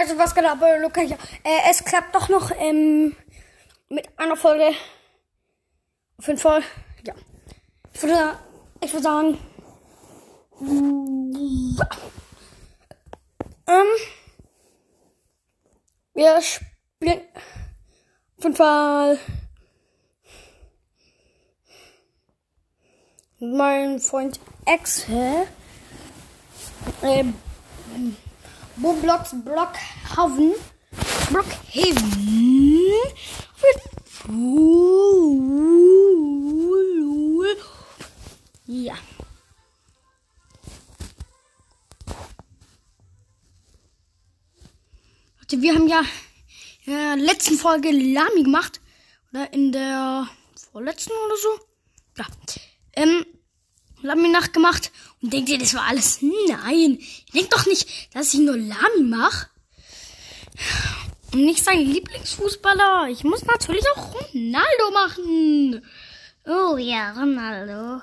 Also was genau, aber Luca, ja. Äh, es klappt doch noch ähm, mit einer Folge. Auf jeden Fall, ja. Ich würde, ich würde sagen, ähm, wir spielen auf jeden Fall mein Freund Axel. Ähm, Roblox Blockhaven. Blockhaven. Ja. Leute, wir haben ja in der letzten Folge Lami gemacht. Oder in der vorletzten oder so. Ja. Ähm, Lami nachgemacht. Und denkt ihr, das war alles? Nein. Denkt doch nicht, dass ich nur Lami mache. Und nicht sein Lieblingsfußballer. Ich muss natürlich auch Ronaldo machen. Oh ja, Ronaldo.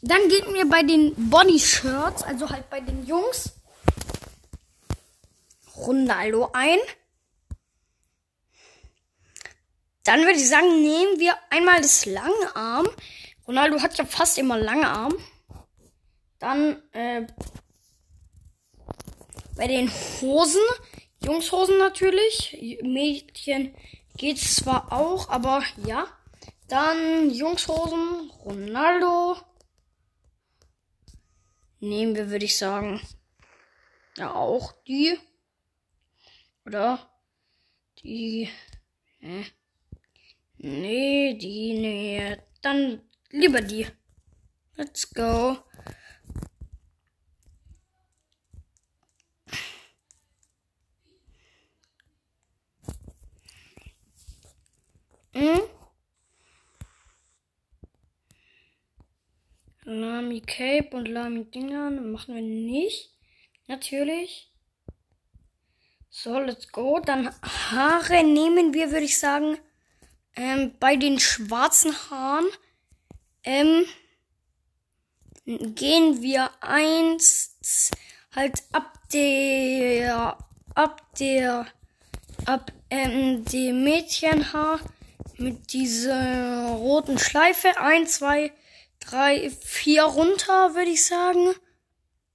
Dann gehen wir bei den Body Shirts, also halt bei den Jungs, Ronaldo ein. Dann würde ich sagen, nehmen wir einmal das lange Arm. Ronaldo hat ja fast immer lange Arm. Dann äh, bei den Hosen, Jungshosen natürlich. Mädchen geht's zwar auch, aber ja. Dann Jungshosen, Ronaldo. Nehmen wir, würde ich sagen. Ja, auch die. Oder? Die. Äh, nee, die, nee. Dann lieber die. Let's go. Hm? Lami Cape und Lami Dingern machen wir nicht. Natürlich. So, let's go. Dann Haare nehmen wir, würde ich sagen, ähm, bei den schwarzen Haaren ähm, gehen wir eins halt ab der ab der ab ähm, dem Mädchenhaar mit dieser roten Schleife. Eins, zwei, drei, vier runter, würde ich sagen.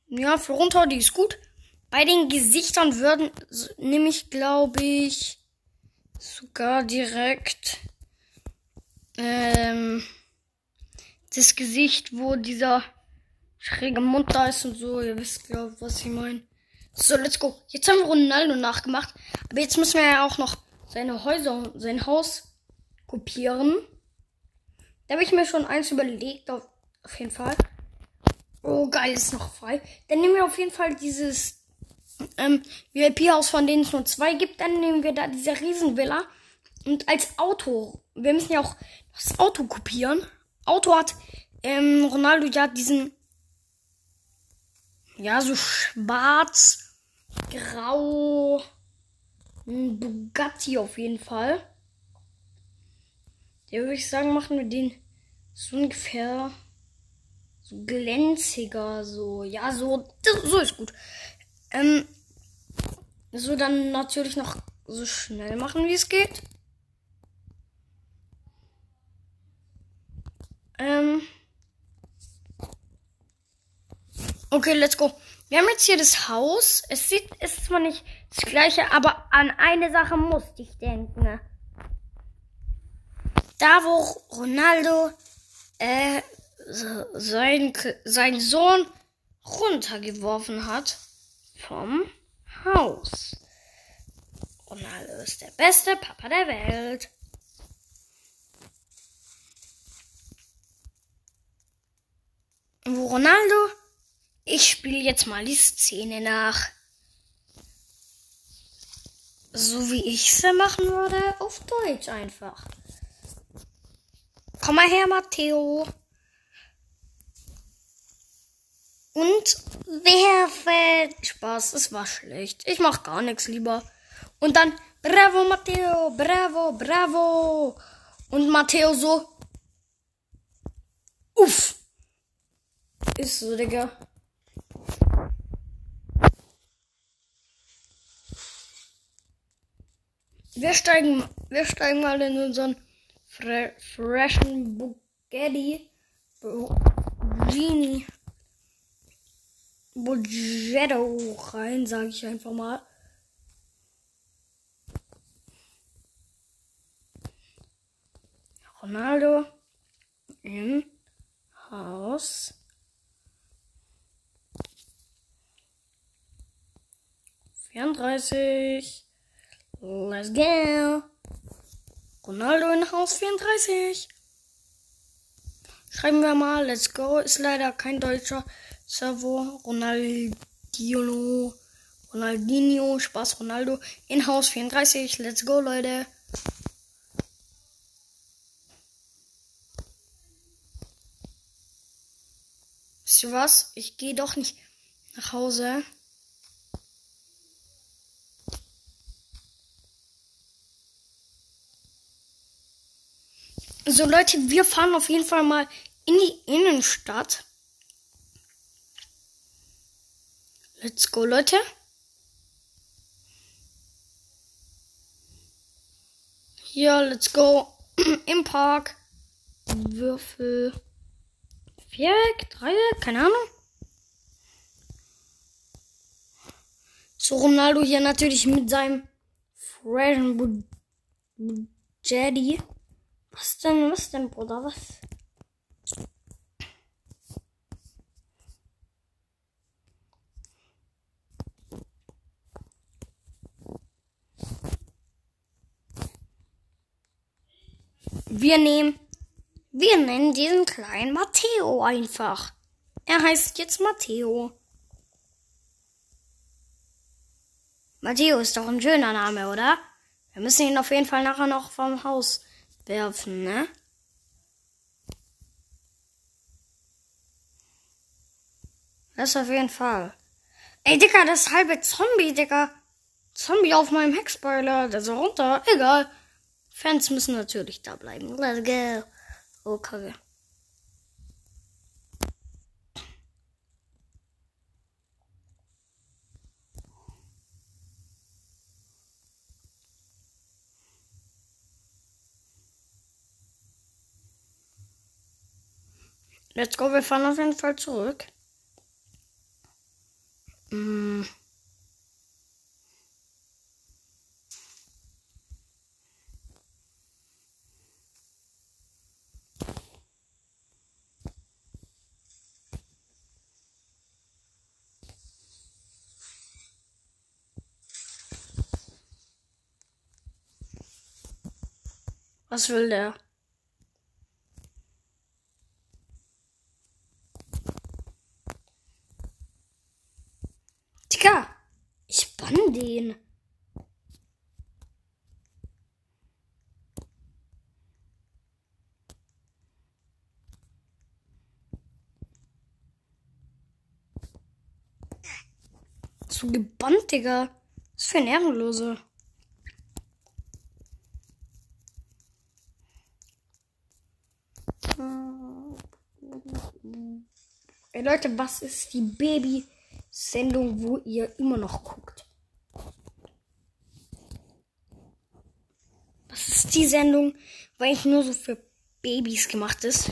Ja, für runter, die ist gut. Bei den Gesichtern würden, nehme ich, glaube ich, sogar direkt ähm, das Gesicht, wo dieser schräge Mund da ist und so. Ihr wisst, glaube was ich meine. So, let's go. Jetzt haben wir Ronaldo nachgemacht. Aber jetzt müssen wir ja auch noch seine Häuser, sein Haus kopieren. Da habe ich mir schon eins überlegt, auf, auf jeden Fall. Oh, geil, ist noch frei. Dann nehmen wir auf jeden Fall dieses ähm, VIP-Haus, von denen es nur zwei gibt. Dann nehmen wir da diese Riesenvilla. Und als Auto, wir müssen ja auch das Auto kopieren. Auto hat ähm, Ronaldo ja diesen, ja, so schwarz, grau, Bugatti auf jeden Fall. Ja, würde ich sagen, machen wir den so ungefähr so glänziger, so, ja, so, so ist gut. Ähm, so dann natürlich noch so schnell machen, wie es geht. Ähm. Okay, let's go. Wir haben jetzt hier das Haus. Es sieht, ist zwar nicht das gleiche, aber an eine Sache musste ich denken da wo Ronaldo äh, sein, sein Sohn runtergeworfen hat vom Haus. Ronaldo ist der beste Papa der Welt. Wo Ronaldo? Ich spiele jetzt mal die Szene nach. So wie ich sie machen würde, auf Deutsch einfach. Komm mal her, Matteo. Und werfe. Spaß, es war schlecht. Ich mach gar nichts lieber. Und dann, bravo, Matteo, bravo, bravo. Und Matteo so. Uff. Ist so, Digga. Wir steigen, wir steigen mal in unseren fre freshen Bugatti Genie Bogetto rein, sage ich einfach mal. Ronaldo im Haus. Vierunddreißig. Let's go. Ronaldo in Haus 34. Schreiben wir mal, let's go. Ist leider kein deutscher Servo. Ronaldinho. Ronaldinho. Spaß Ronaldo. In Haus 34. Let's go, Leute. Wisst ihr was? Ich gehe doch nicht nach Hause. So Leute, wir fahren auf jeden Fall mal in die Innenstadt. Let's go, Leute. Hier, let's go. Im Park. Würfel. Viereck, Dreieck, keine Ahnung. So, Ronaldo hier natürlich mit seinem freshen Jetty. Was denn, was denn, Bruder, was? Wir nehmen, wir nennen diesen kleinen Matteo einfach. Er heißt jetzt Matteo. Matteo ist doch ein schöner Name, oder? Wir müssen ihn auf jeden Fall nachher noch vom Haus werfen, ne? Das auf jeden Fall. Ey, Digga, das halbe Zombie, Digga. Zombie auf meinem Heckspoiler. Der so runter. Egal. Fans müssen natürlich da bleiben. Let's go. Oh, Kacke. Let's go, wir fahren auf jeden Fall zurück. Mm. Was will der? Digga, bann den. So gebannt, Digga. Was für ein Ehrenlose. Ey Leute, was ist die Baby-Sendung, wo ihr immer noch guckt? Was ist die Sendung, weil eigentlich nur so für Babys gemacht ist?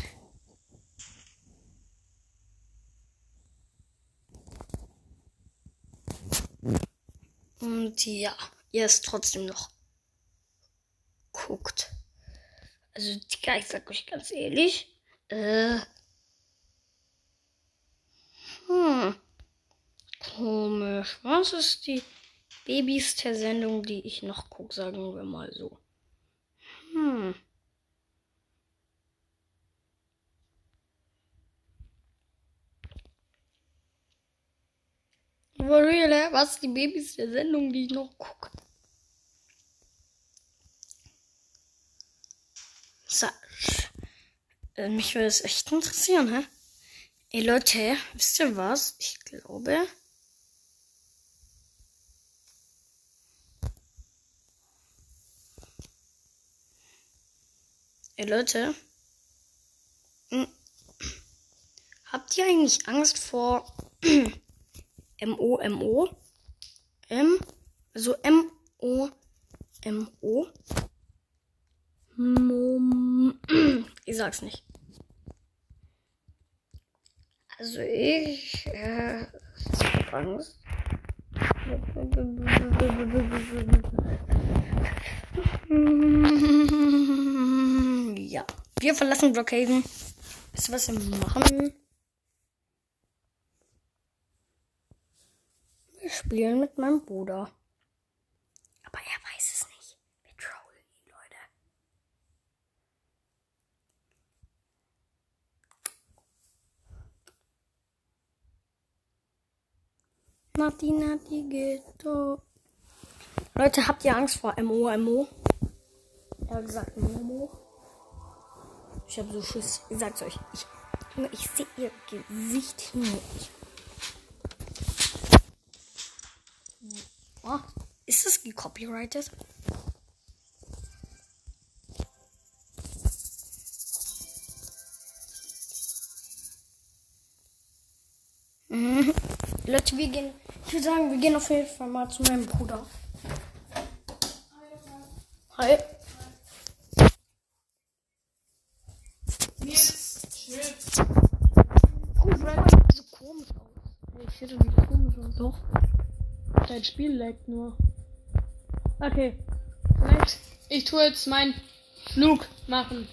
Und ja, ihr es trotzdem noch guckt. Also, ich sag euch ganz ehrlich, äh, hm, komisch. Was ist die Babys der Sendung, die ich noch gucke, sagen wir mal so. Hm. For was die Babys der Sendung, die ich noch gucke? So. Äh, mich würde es echt interessieren, hä? Ey Leute, wisst ihr was? Ich glaube. Ey Leute. Hm. Habt ihr eigentlich Angst vor M-O-M-O? M? Also M-O M-O. Mom. Ich sag's nicht. Also ich äh, Angst. Wir verlassen Brookhaven. Wisst ihr, was wir machen? Wir spielen mit meinem Bruder. Aber er weiß es nicht. Wir trollen ihn, Leute. Nati, Nati, Ghetto. Leute, habt ihr Angst vor MO, MO? Er hat gesagt Momo. Ich habe so Schiss. Ich sag's euch. Ich, ich sehe ihr Gesicht hin. Oh, ist das gecopyrighted? Mhm. Leute, wir gehen. Ich würde sagen, wir gehen auf jeden Fall mal zu meinem Bruder. Hi. Guck, das sieht komisch aus. Doch. Dein Spiel laggt nur. Okay. Moment. Ich tue jetzt meinen Flug machen.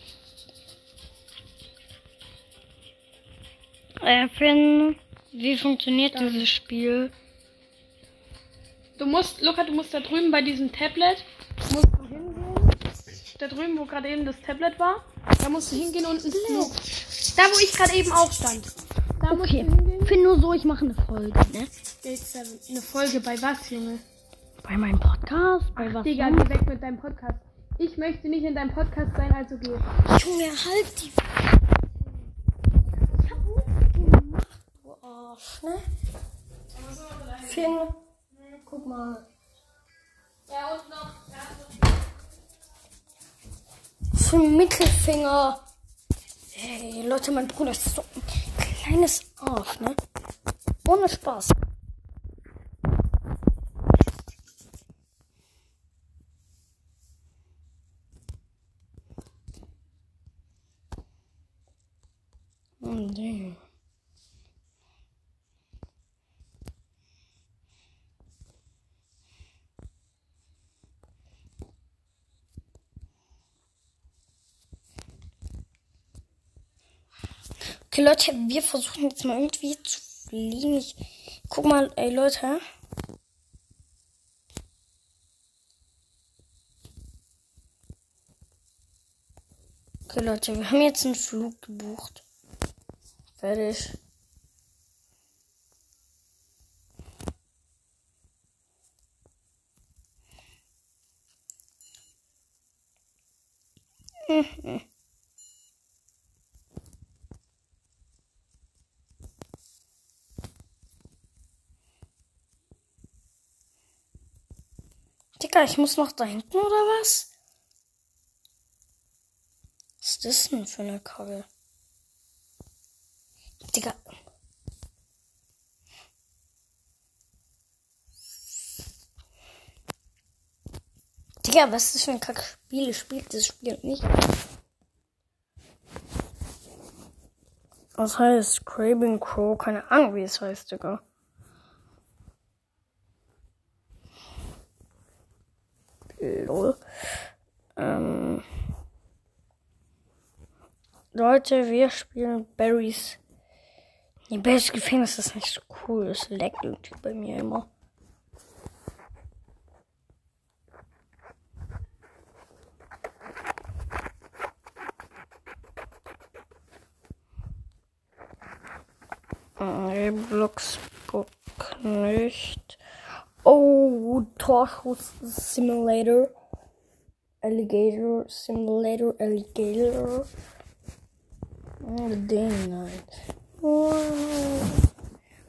Äh, Finn, wie funktioniert dieses Spiel? Du musst, Luca, du musst da drüben bei diesem Tablet, musst du hingehen. Da drüben, wo gerade eben das Tablet war, da musst du hingehen und einen Flug. Da, wo ich gerade eben auch stand. Da musst Okay. du hingehen. Finn, nur so, ich mache eine Folge, ne? Gate 7. Eine Folge bei was, Junge? Bei meinem Podcast? Bei was? Digga, geh weg mit deinem Podcast. Ich möchte nicht in deinem Podcast sein, also geh. Junge, halt die. Ich hab nichts gemacht, du Arsch, ne? Finn, guck mal. Ja, und noch. Für einen Mittelfinger. Ey, Leute, mein Bruder ist so kleines Arsch, ne? Ohne Spaß. Oh, nee. Okay, Leute, wir versuchen jetzt mal irgendwie zu fliegen. Ich guck mal, ey Leute. Okay, Leute, wir haben jetzt einen Flug gebucht. Fertig. Digga, ich muss noch da hinten oder was? Was ist das denn für eine Kacke? Digga. Digga, was ist das für ein Kackspiel? Spielt das Spiel nicht? Was heißt Craven Crow? Keine Ahnung, wie es heißt, Digga. Lol. Ähm. Leute, wir spielen Barrys. Die Barrys Gefängnis ist nicht so cool. Es leckt irgendwie bei mir immer. Roblox Book nicht. Oh, Torschuss Simulator. Alligator Simulator Alligator. Oh, den nein. Oh.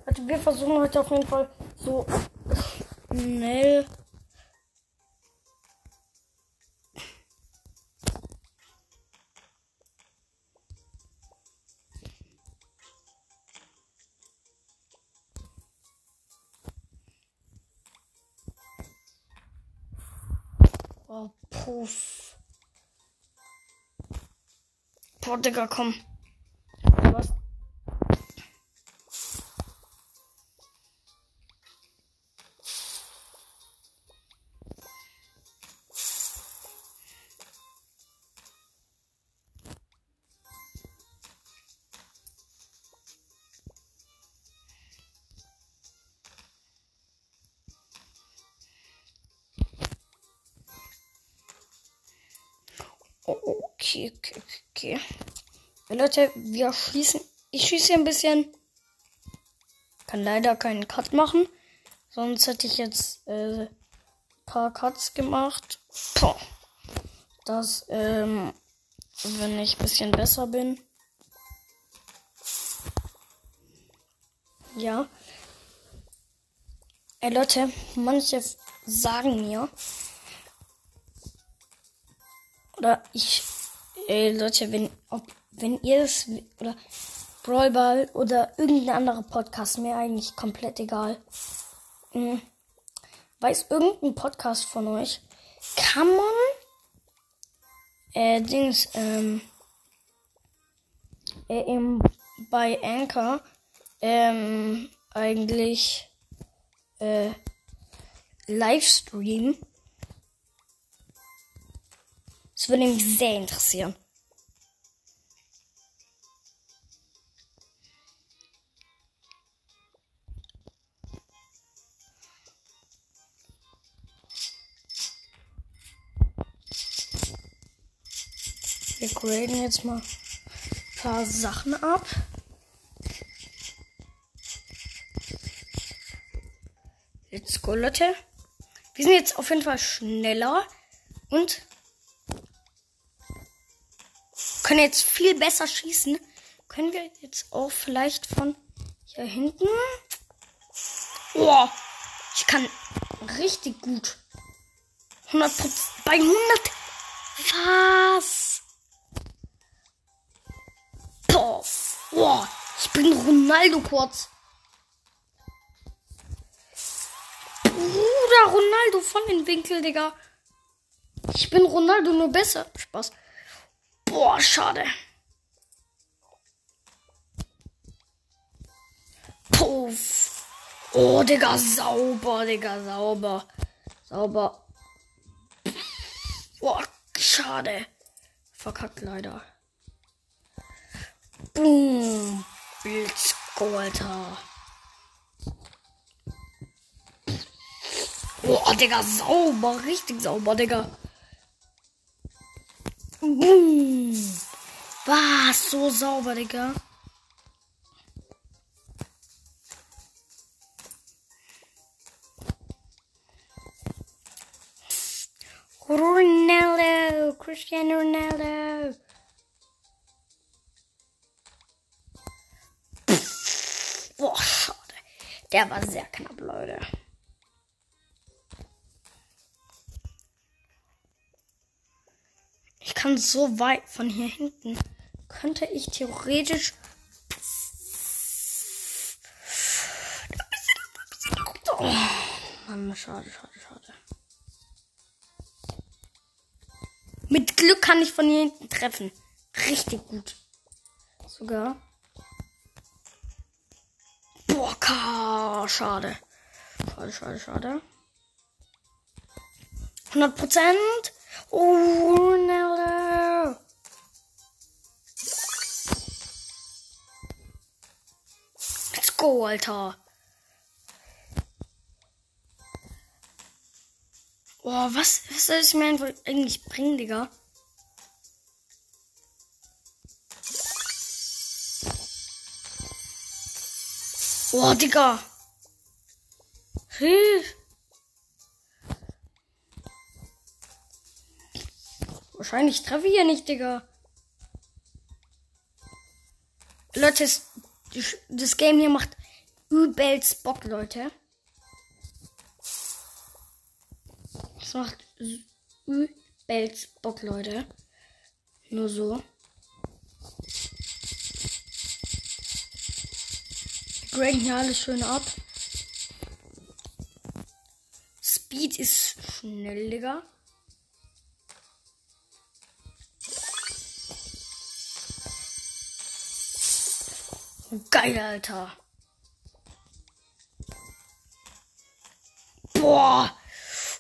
Also wir versuchen heute auf jeden Fall so schnell. Oh, puff. Boah, Digga, komm. Leute, wir schließen. Ich schieße hier ein bisschen. Kann leider keinen Cut machen. Sonst hätte ich jetzt äh, paar Cuts gemacht. Puh. Das, ähm, wenn ich ein bisschen besser bin. Ja. Ey Leute, manche sagen mir, oder ich, ey Leute, wenn, ob, wenn ihr es, oder Brawlball oder irgendein anderer Podcast, mir eigentlich komplett egal. Hm. Weiß irgendein Podcast von euch, kann man, äh, Dings, ähm, äh, im, bei Anchor, ähm, eigentlich, äh, Livestream. Das würde mich sehr interessieren. Graden jetzt mal ein paar Sachen ab. Let's go, Leute. Wir sind jetzt auf jeden Fall schneller und können jetzt viel besser schießen. Können wir jetzt auch vielleicht von hier hinten? Oh, ich kann richtig gut. 100 bei 100. Was? Boah. Ich bin Ronaldo kurz. Bruder Ronaldo von den Winkel, Digga. Ich bin Ronaldo nur besser. Spaß. Boah, schade. Puff. Oh, Digga, sauber, Digga, sauber. Sauber. Boah, schade. Verkackt leider. Boom. Let's go, Digga, sauber. Richtig sauber, Digga. Boom. Was? So sauber, Digga. Ronaldo, Cristiano Ronaldo. Boah, schade. Der war sehr knapp, Leute. Ich kann so weit von hier hinten. Könnte ich theoretisch. Oh, Mann, schade, schade, schade. Mit Glück kann ich von hier hinten treffen. Richtig gut. Sogar. Ka, schade. Schade, schade, schade. 100 Prozent. Oh, Ronaldo. Let's go, Alter. Boah, was, was soll es mir eigentlich bringen, Digga? Boah, Digga. Hilf. Wahrscheinlich treffe ich ja nicht, Digga. Leute, das, Game hier macht übelst Bock, Leute. Das macht übelst Bock, Leute. Nur so. Ranken hier alles schön ab. Speed ist schnell, Digga. Geil, Alter. Boah.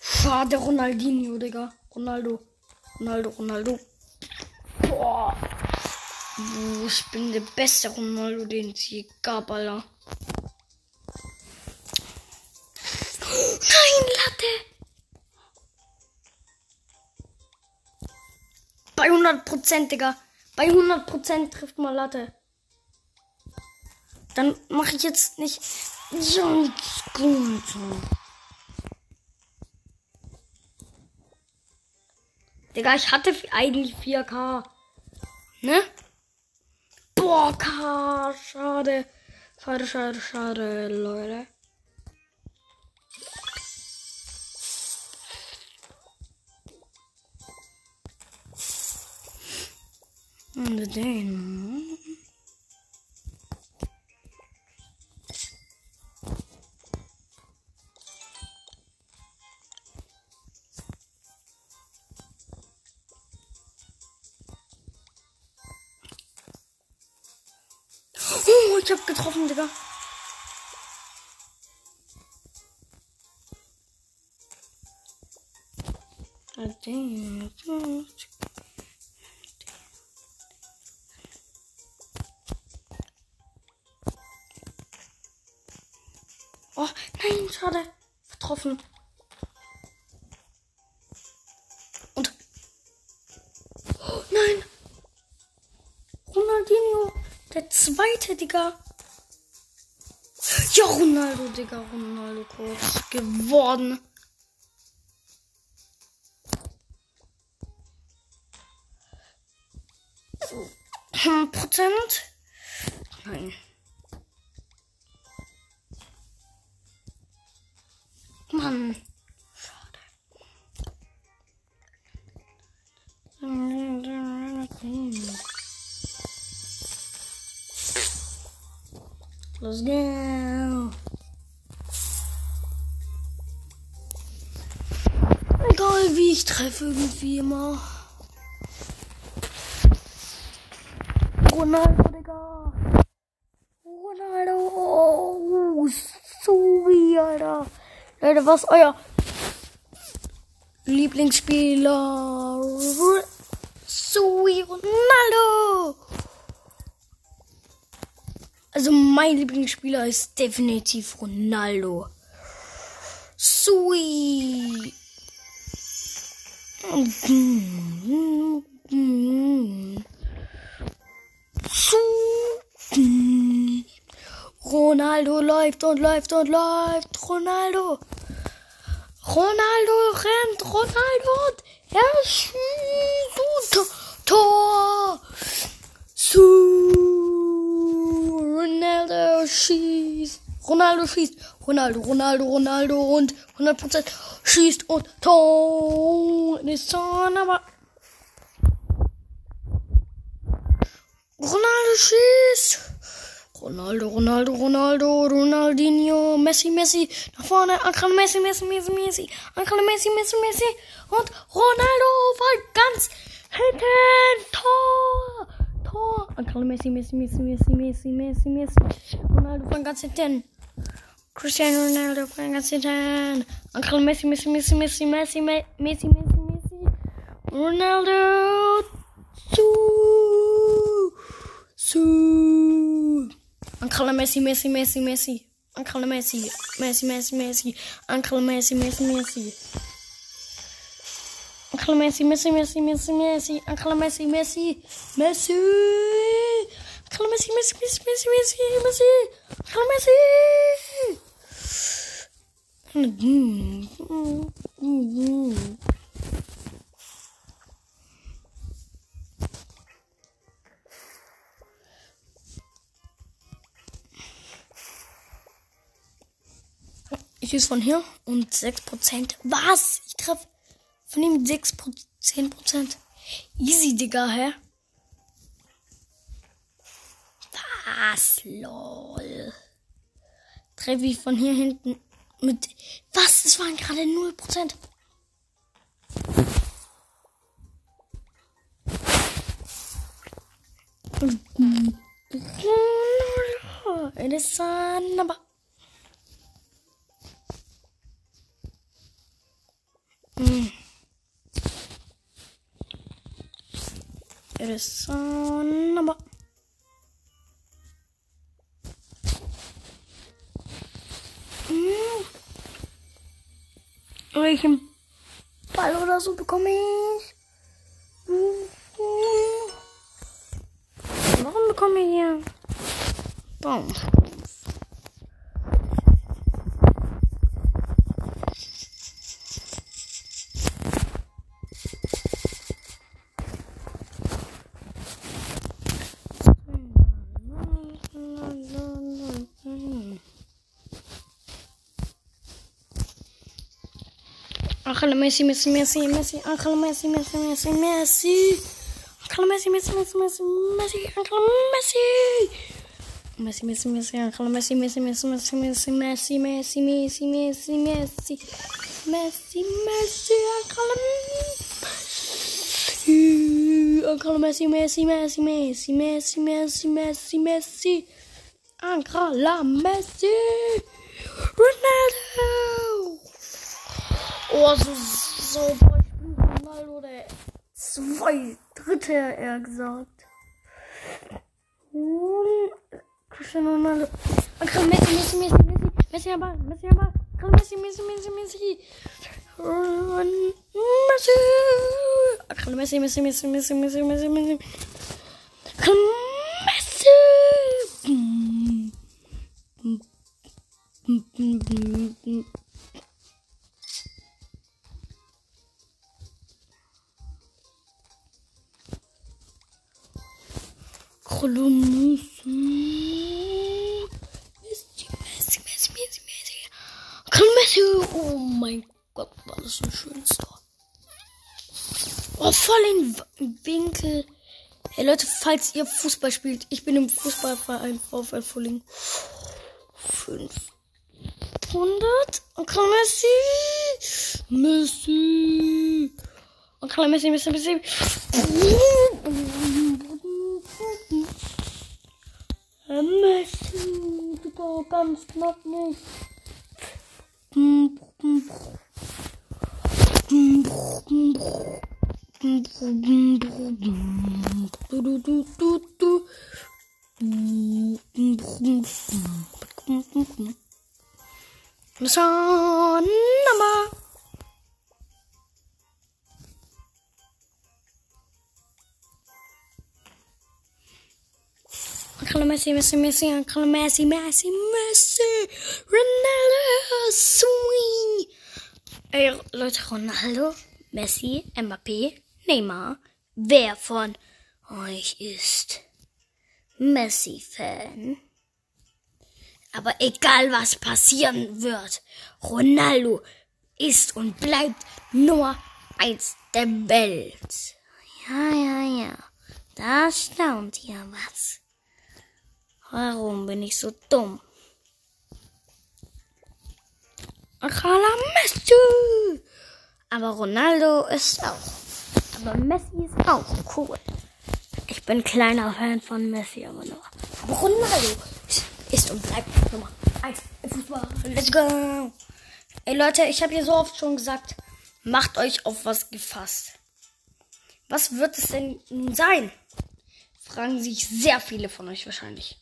Schade, Ronaldinho, Digga. Ronaldo. Ronaldo, Ronaldo. Boah. Uh, ich bin der beste Ronaldo, den es je gab, Alter. 100 Prozent, Digga. Bei 100 Prozent trifft mal Latte. Dann mache ich jetzt nicht so gut. Digga, ich hatte eigentlich 4K. Ne? Boah, K. Schade. Schade, schade, schade, Leute. And then zweite, Digga. Ja, Ronaldo, Digga. Ronaldo kurz geworden. Hm, Prozent? Nein. Mann. Schade. Let's go. Egal wie ich treffe, irgendwie immer. Ronaldo, Digga. Ronaldo. Oh, wie, Alter. Leute, was euer Lieblingsspieler? Sui Ronaldo. Also mein Lieblingsspieler ist definitiv Ronaldo. Sui. Ronaldo läuft und läuft und läuft. Ronaldo. Ronaldo rennt. Ronaldo und er schießt. Tor. Su. Ronaldo schießt. Ronaldo schießt. Ronaldo, Ronaldo, Ronaldo und 100% schießt und Tor. Ist aber. Ronaldo schießt. Ronaldo, Ronaldo, Ronaldo, Ronaldinho, Messi, Messi, nach vorne, Ankara Messi, Messi, Messi, Messi, Ankara Messi, Messi, Messi und Ronaldo war ganz hinten, Tor, Angkal Messi, Messi, Messi, Messi, Messi, Messi, Messi. Ronaldo von ganz hinten. Cristiano Ronaldo van Gazetan. Angkal Messi, Messi, Messi, Messi, Messi, Messi, Messi, Messi. Ronaldo. Su. Su. Angkal Messi, Messi, Messi, Messi. Angkal Messi, Messi, Messi, Messi. Angkal Messi, Messi, Messi. Uncle Messi, Messi, Messi, Messi, Messi. Uncle Messi, Messi, Messi. Uncle Messi, Messi, Messi, Messi, Messi, Messi. Uncle Messi. Ich ist von hier und 6%. Was? Ich treffe von ihm 6 10%. Easy, Digga, hä? Was? Lol. Treffe ich von hier hinten mit. Was? Das waren gerade 0%. It is It is sun number. Mm. Welchen Ball oder so bekomme ich? Warum bekomme ich hier Baum? Ángel Messi, Messi, Messi, Messi, Ángel Messi, Messi, Messi, Messi. Ángel Messi, Messi, Messi, Messi, Messi, Ángel Messi. Messi, Messi, Messi, Ángel Messi, Messi, Messi, Messi, Messi, Messi, Messi, Messi, Messi, Messi. Messi, Messi, Ángel Messi. Ángel Messi, Messi, Messi, Messi, Messi, Messi, Messi, Messi. Ángel Messi. Oh, so, so, boah, ich bin Ronaldo, der zwei Dritte, eher gesagt. Hm, Cristiano Ronaldo. Akram Messi, Messi, Messi, Messi, Messi, aber, Messi, aber, Akram Messi, Messi, Messi, Messi. Ron- Messi. Akram Messi, Messi, Messi, Messi, Messi, Messi, Messi. Akram Messi. Hm. Hm. Messi, Messi, Messi, Messi, Messi. Messi. Oh mein Gott, war das ein schönes Tor. Oh, voll W- Winkel. Hey Leute, falls ihr Fußball spielt, ich bin im Fußballverein VfL Fulling. 500. Onkel Messi. Messi. Onkel Messi, Messi, Messi gucken. Messi, Digga, ganz knapp nicht. Son, Mama. Uncle Messi, Messi, Messi, Uncle Messi, Messi, Messi, Ronaldo, Swing. Ey, Leute, Ronaldo, Messi, Mbappé, Neymar. Wer von euch ist Messi-Fan? Aber egal was passieren wird, Ronaldo ist und bleibt Nummer eins der Welt. Ja, ja, ja. Da staunt ja was. Warum bin ich so dumm? Akala Messi! Aber Ronaldo ist auch. Aber Messi ist auch cool. Ich bin kleiner Fan von Messi, aber nur. Aber Ronaldo ist, ist und bleibt Nummer 1 im Fußball. Let's go! Ey Leute, ich habe hier so oft schon gesagt, macht euch auf was gefasst. Was wird es denn nun sein? Fragen sich sehr viele von euch wahrscheinlich.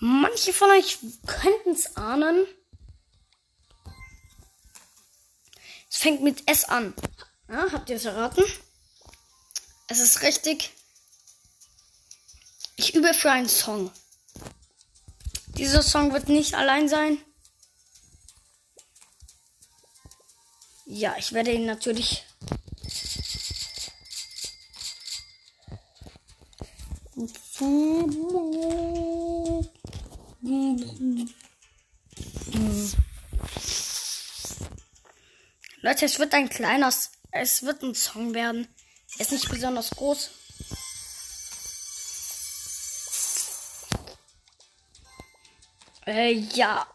Manche von euch könnten es ahnen. Es fängt mit S an. Ja, habt ihr es erraten? Es ist richtig. Ich übe für einen Song. Dieser Song wird nicht allein sein. Ja, ich werde ihn natürlich. Leute, es wird ein kleiner, es wird ein Song werden. Er ist nicht besonders groß. Äh, ja.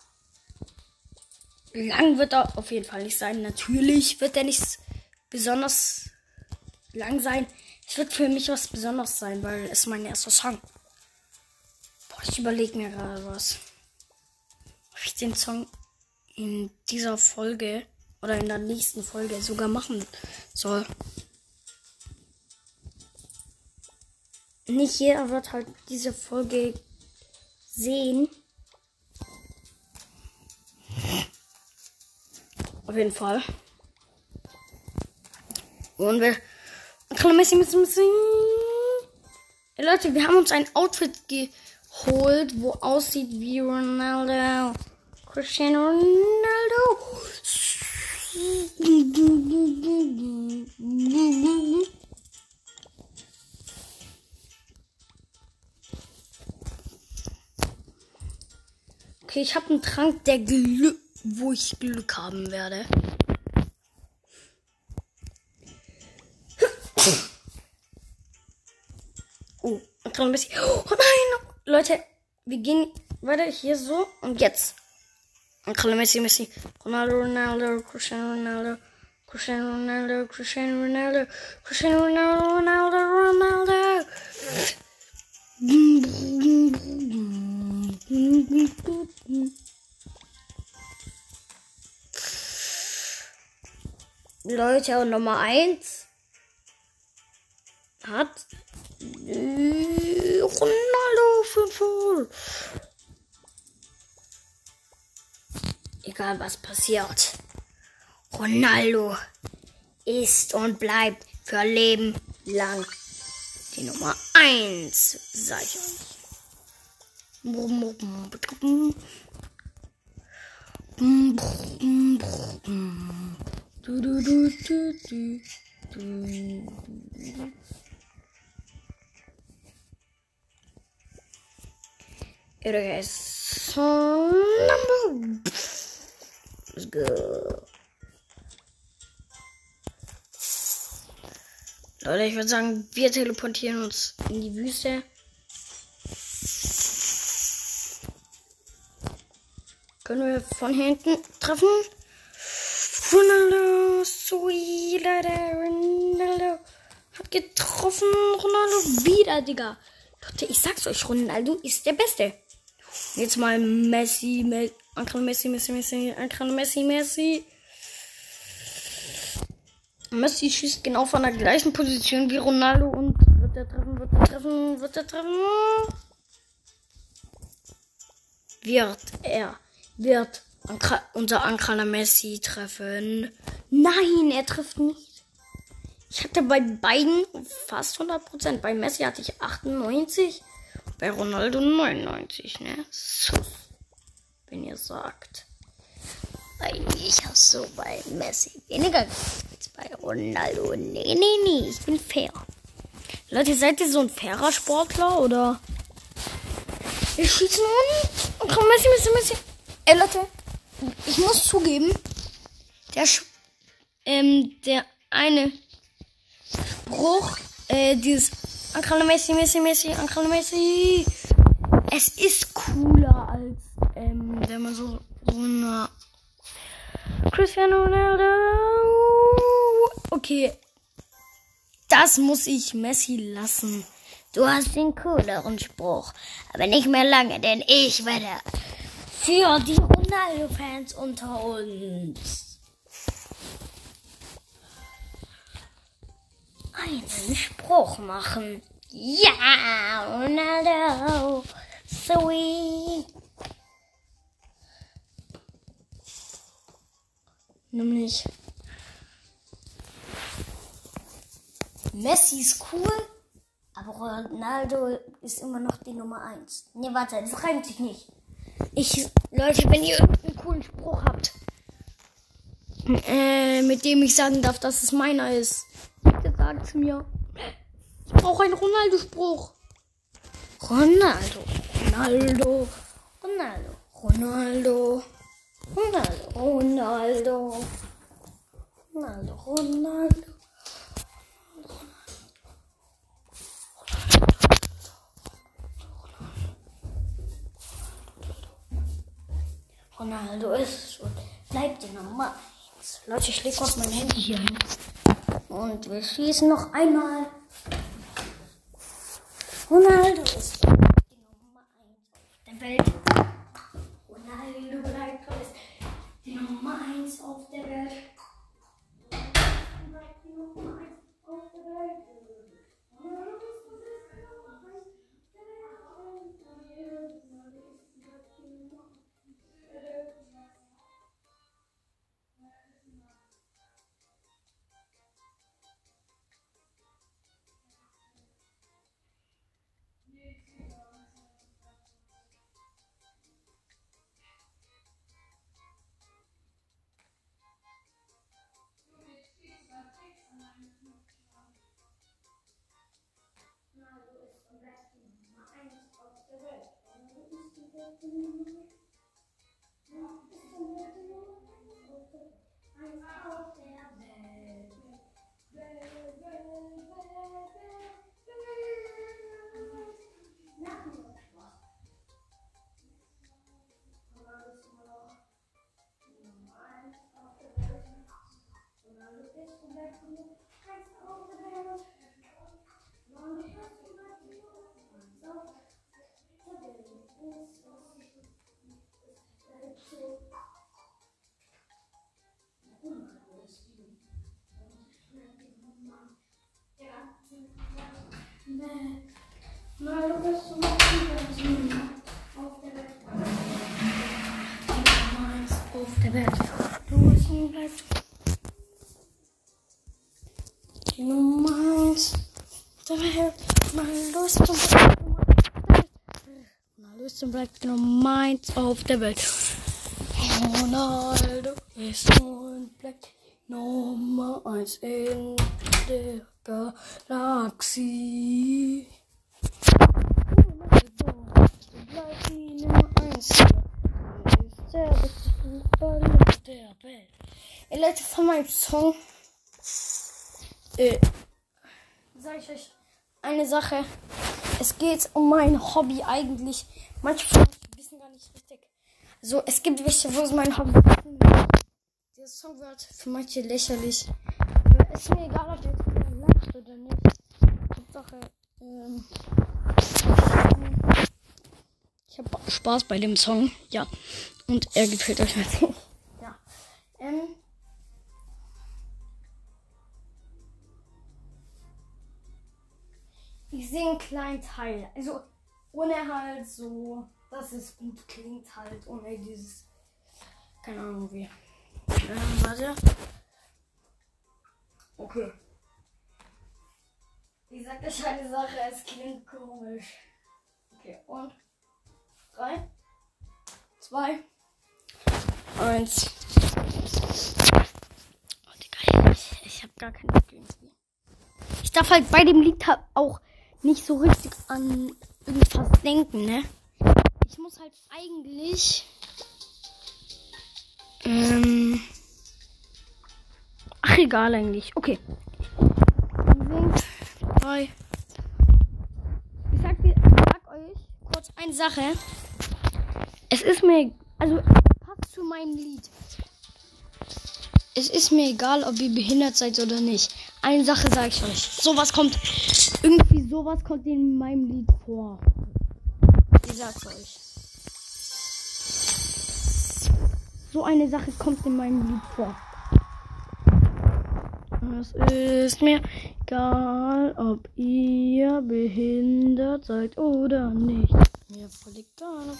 Lang wird er auf jeden Fall nicht sein. Natürlich wird er nicht besonders lang sein. Es wird für mich was Besonderes sein, weil es mein erster Song. Ich überlege mir gerade was. Ob ich den Song in dieser Folge oder in der nächsten Folge sogar machen soll. Nicht jeder wird halt diese Folge sehen. Auf jeden Fall. Und wir. Messi, Messi, Messi. Ey, Leute, wir haben uns ein Outfit geholt, wo aussieht wie Ronaldo. Cristiano Ronaldo. Okay, ich habe einen Trank, der Glück, wo ich Glück haben werde. Oh, ein bisschen. Oh nein! Leute, wir gehen weiter hier so und jetzt. Uncle Messi, Messi, Ronaldo, Ronaldo, Cristiano Ronaldo, Cristiano Ronaldo, Cristiano Ronaldo, Cristiano Ronaldo, Ronaldo, Ronaldo. Leute, und Nummer 1 hat Ronaldo 5 Egal was passiert. Ronaldo ist und bleibt für Leben lang die Nummer 1, sag ich. It is so number. Let's go. Leute, ich würde sagen, wir teleportieren uns in die Wüste. Können wir von hinten treffen? Ronaldo, sweet, Ronaldo hat getroffen. Ronaldo wieder, Digga. Leute, ich sag's euch, Ronaldo ist der Beste. Jetzt mal Messi, Me Uncle Messi, Messi, Messi, Uncle Messi, Messi. Messi schießt genau von der gleichen Position wie Ronaldo und wird er treffen, wird er treffen, wird er treffen. Wird er, wird unser Uncle Messi treffen. Nein, er trifft nicht. Ich hatte bei beiden fast 100%. Bei Messi hatte ich 98 bei Ronaldo 99, ne? So, wenn ihr sagt. Eigentlich hast du bei Messi weniger als bei Ronaldo. Nee, nee, nee, ich bin fair. Leute, seid ihr so ein fairer Sportler oder? Wir schießen und, und komm, Messi, Messi, Messi. Ey, Leute, ich muss zugeben, der, Sch ähm, der eine Spruch, äh, dieses Uncle Messi, Messi, Messi, Uncle Messi. Es ist cooler ähm, wenn man so, so eine Cristiano Ronaldo. Okay. Das muss ich Messi lassen. Du hast den cooleren Spruch. Aber nicht mehr lange, denn ich werde für die Ronaldo-Fans unter uns einen Spruch machen. Ja, Ronaldo, sweet. Nämlich Messi ist cool, aber Ronaldo ist immer noch die Nummer 1. Ne, warte, das reimt sich nicht. Ich, Leute, wenn ihr irgendeinen coolen Spruch habt, äh, mit dem ich sagen darf, dass es meiner ist, bitte sagt's mir. Ich brauche einen Ronaldo-Spruch. Ronaldo, Ronaldo, Ronaldo, Ronaldo, Ronaldo, Ronaldo, Ronaldo, Ronaldo. Ronaldo ist und bleibt die Nummer 1. Leute, ich lege kurz mein Handy hier hin. Und wir schießen noch einmal. Ronaldo ist die Nummer 1 Welt. Ronaldo bleibt alles die Nummer 1 auf der Welt. Bleibt die Nummer 1 auf der Welt. auf der Welt. Los und bleibt die Nummer 1 auf der Welt. Ronaldo ist zum Ronaldo ist und bleibt die Nummer 1 auf der Welt. Ronaldo ist und bleibt Nummer 1 in der Galaxie. Ronaldo bleibt die Nummer 1 ist der beste Fußballer der Welt. Ey Leute, von meinem Song äh, sag ich euch eine Sache. Es geht um mein Hobby eigentlich. Manche wissen gar nicht richtig. Also es gibt welche, wo es mein Hobby ist. Der Song wird für manche lächerlich. Aber ist mir egal, ob jetzt lacht oder nicht. Hauptsache, ähm, ich habe Spaß bei dem Song, ja. Und er gefällt euch natürlich. Ja. Ähm, ich sehe einen kleinen Teil. Also ohne halt so, dass es gut klingt halt. Ohne dieses, keine Ahnung wie. Ähm, warte. Okay. Ich sag euch eine Sache, es klingt komisch. Okay, und drei, zwei, eins. Oh, Digga, ich, ich hab gar keine irgendwie. Ich darf halt bei dem Lied auch nicht so richtig an irgendwas denken, ne? Ich muss halt eigentlich. Ähm. Ach, egal eigentlich. Okay. Drei. Ich sag, dir, sag euch kurz eine Sache. Es ist mir. Also, passt zu meinem Lied. Es ist mir egal, ob ihr behindert seid oder nicht. Eine Sache sage ich euch. Sowas kommt. Irgendwie sowas kommt in meinem Lied vor. Ich sag's euch. So eine Sache kommt in meinem Lied vor. Es ist mir egal, ob ihr behindert seid oder nicht. Mir voll egal.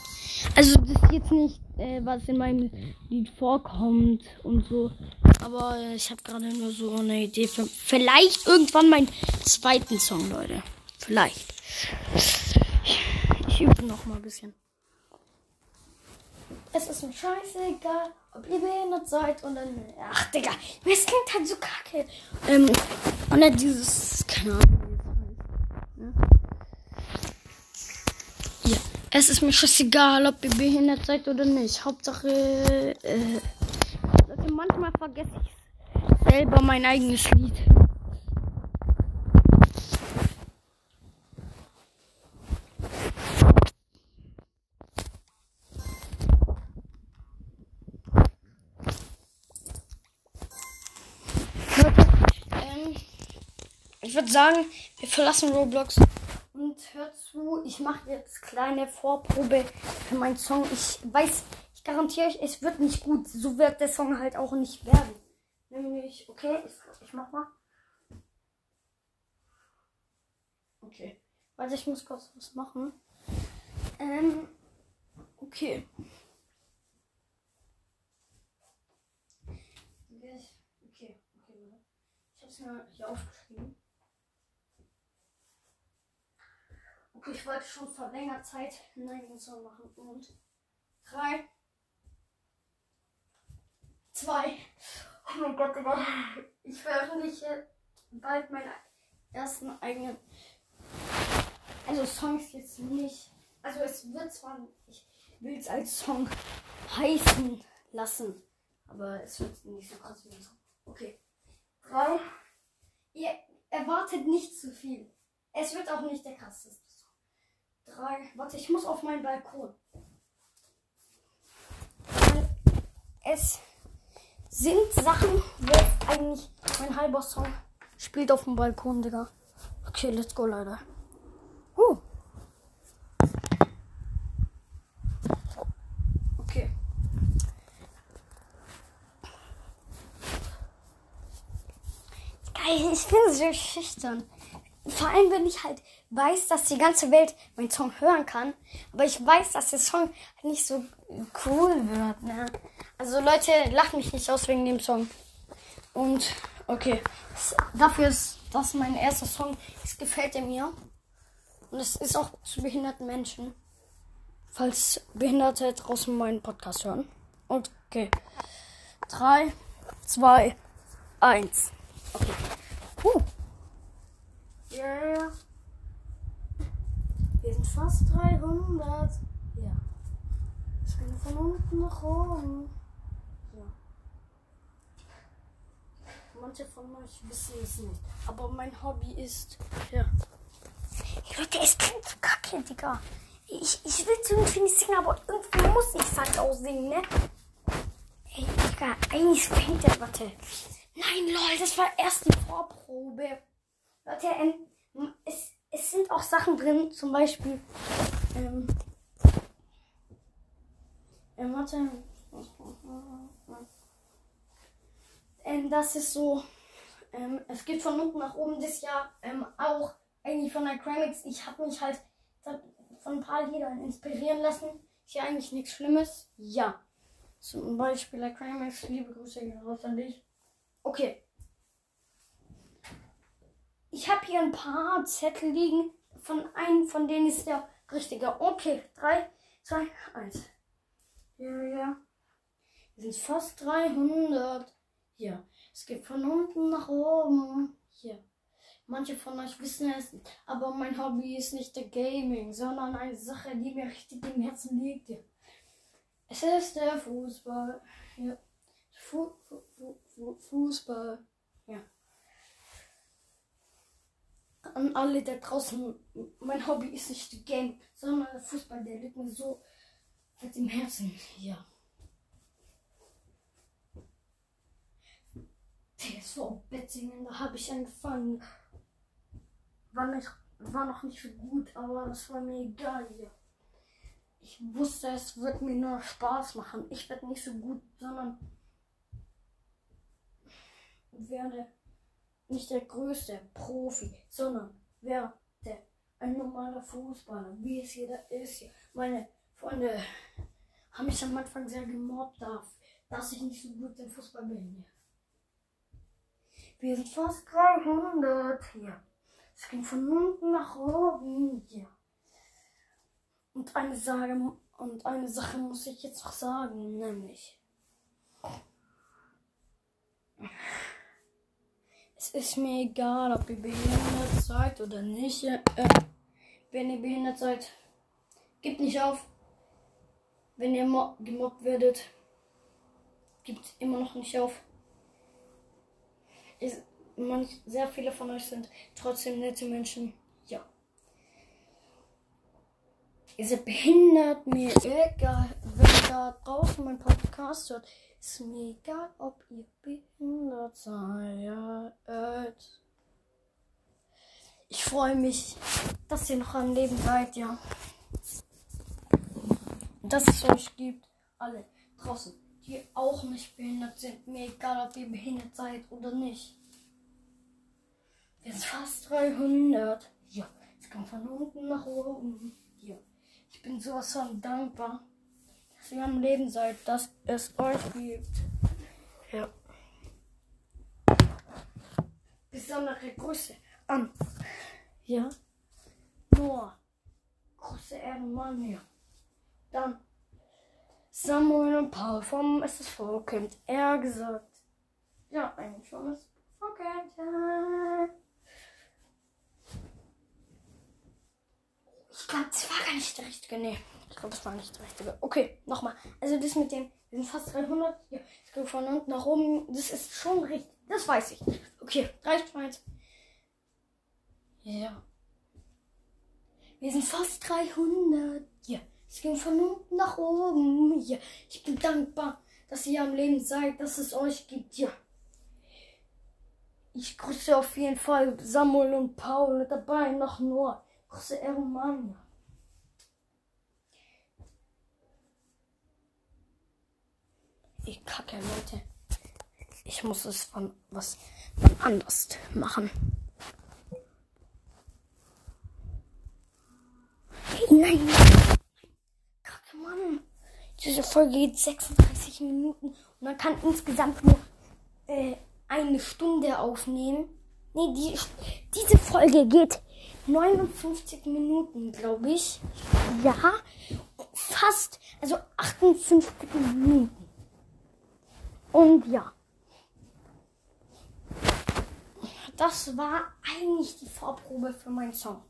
Also das ist jetzt nicht, äh, was in meinem Lied vorkommt und so. Aber äh, ich habe gerade nur so eine Idee für vielleicht irgendwann meinen zweiten Song, Leute. Vielleicht. Ich übe noch mal ein bisschen. Es ist mir scheißegal, ob ihr behindert seid oder nicht. Ach, Digga, es klingt halt so kacke. Ähm, und dann dieses, keine Ahnung, wie es heißt. Ne? Hier. Es ist mir scheißegal, ob ihr behindert seid oder nicht. Hauptsache, äh, manchmal vergesse ich selber mein eigenes Lied. Leute, ähm, ich würde sagen, wir verlassen Roblox und hört zu. Ich mache jetzt kleine Vorprobe für meinen Song. Ich weiß, ich garantiere euch, es wird nicht gut. So wird der Song halt auch nicht werden. Nämlich, okay, ich, ich mach mal. Okay. Warte, ich muss kurz was machen. Ähm, okay. Okay, okay. Ich hab's mir hier aufgeschrieben. Okay, ich wollte schon vor längerer Zeit einen Song machen. Und drei, zwei. Oh mein Gott, Digga. Ich veröffentliche bald meinen ersten eigenen. Also Songs jetzt nicht. Also es wird zwar, ich will es als Song heißen lassen. Aber es wird nicht so krass wie ein Song. Okay. Drei. Ihr erwartet nicht zu viel. Es wird auch nicht der krasseste drei. Warte, ich muss auf meinen Balkon. Es sind Sachen, wo eigentlich mein halber Song spielt auf dem Balkon, Digga. Okay, let's go, Leute. Huh. Okay. Geil, ich bin so schüchtern. Vor allem, wenn ich halt weiß, dass die ganze Welt meinen Song hören kann, aber ich weiß, dass der Song nicht so cool wird. Ne? Also Leute, lacht mich nicht aus wegen dem Song. Und okay, dafür ist das mein erster Song. Es gefällt er mir. Und es ist auch zu behinderten Menschen. Falls Behinderte draußen meinen Podcast hören. Und okay. 3, 2, 1. Okay. Huh. Yeah. Wir sind fast 300. Ja. Es ging von unten nach oben. Ja. Manche von euch wissen es nicht. Aber mein Hobby ist. Ja. Leute, es klingt so kacke, Digga. Ich, ich will es irgendwie nicht singen, aber irgendwie muss ich halt auch singen, ne? Ey, Digga, eigentlich fängt der, warte. Nein, lol, das war erst die Vorprobe. Leute, ähm, es, es sind auch Sachen drin, zum Beispiel. Ähm, ähm, warte. Ähm, das ist so. Ähm, es geht von unten nach oben das Jahr ähm, auch eigentlich von der Cramix. Ich habe mich halt von ein paar Liedern inspirieren lassen. Ist ja eigentlich nichts Schlimmes. Ja. Zum Beispiel der Cramix. Liebe Grüße raus an dich. Okay. Ich habe hier ein paar Zettel liegen. Von einem von denen ist der richtige. Okay, 3, 2, 1. Ja, ja. Wir sind fast 300. Hier. Es geht von unten nach oben. Hier. Manche von euch wissen es, aber mein Hobby ist nicht der Gaming, sondern eine Sache, die mir richtig im Herzen liegt. Ja. Es ist der Fußball. Ja. Fu Fu Fu Fußball. Ja an alle da draußen, mein Hobby ist nicht die Game, sondern Fußball, der liegt mir so fett im Herzen. Ja. TSV Bettingen, da habe ich angefangen. War, nicht, war noch nicht so gut, aber das war mir egal. Ja. Ich wusste, es wird mir nur Spaß machen. Ich werde nicht so gut, sondern werde nicht der größte Profi, sondern wer der ein normaler Fußballer, wie es jeder ist. Meine Freunde haben mich am Anfang sehr gemobbt, dass ich nicht so gut im Fußball bin. Wir sind fast 300 hier. Es ging von unten nach oben hier. Und eine Sache, und eine Sache muss ich jetzt noch sagen, nämlich es ist mir egal, ob ihr behindert seid oder nicht. Äh, wenn ihr behindert seid, gebt nicht auf. Wenn ihr gemobbt werdet, gibt immer noch nicht auf. Ist, manch, sehr viele von euch sind trotzdem nette Menschen. Ja. Ihr seid behindert, mir egal, wenn ihr da draußen mein Podcast hört. Ist mir egal, ob ihr behindert seid. Ich freue mich, dass ihr noch am Leben seid, ja. Und dass es euch gibt, alle draußen, die auch nicht behindert sind. Mir egal, ob ihr behindert seid oder nicht. Sind fast 300. Ja, es kommt von unten nach oben. Ja, ich bin sowas von dankbar, dass ihr am Leben seid, dass es euch gibt. Ja. Besondere Grüße an. Ja. Noah. Große Ehrenmann, ja. Dann Samuel und Paul vom SSV kennt er gesagt. Ja, eigentlich schon das kennt ja. Ich glaube, das war gar nicht der richtige. Nee, ich glaube, das war nicht der richtige. Okay, nochmal. Also das mit dem, wir sind fast 300. Ja, ich von unten nach oben. Das ist schon richtig. Das weiß ich. Okay, 3, 2, 1. Ja. Wir sind fast 300. Ja, es ging von unten nach oben. Ja, ich bin dankbar, dass ihr am Leben seid, dass es euch gibt. Ja. Ich grüße auf jeden Fall Samuel und Paul dabei noch nur. Große Ehrenmann. Ich kacke, Leute. Ich muss es von was anders machen. Nein. Kacke, Mann. Diese Folge geht 36 Minuten und man kann insgesamt nur äh, eine Stunde aufnehmen. Nee, die, diese Folge geht 59 Minuten, glaube ich. Ja, fast, also 58 Minuten. Und ja. Das war eigentlich die Vorprobe für meinen Song.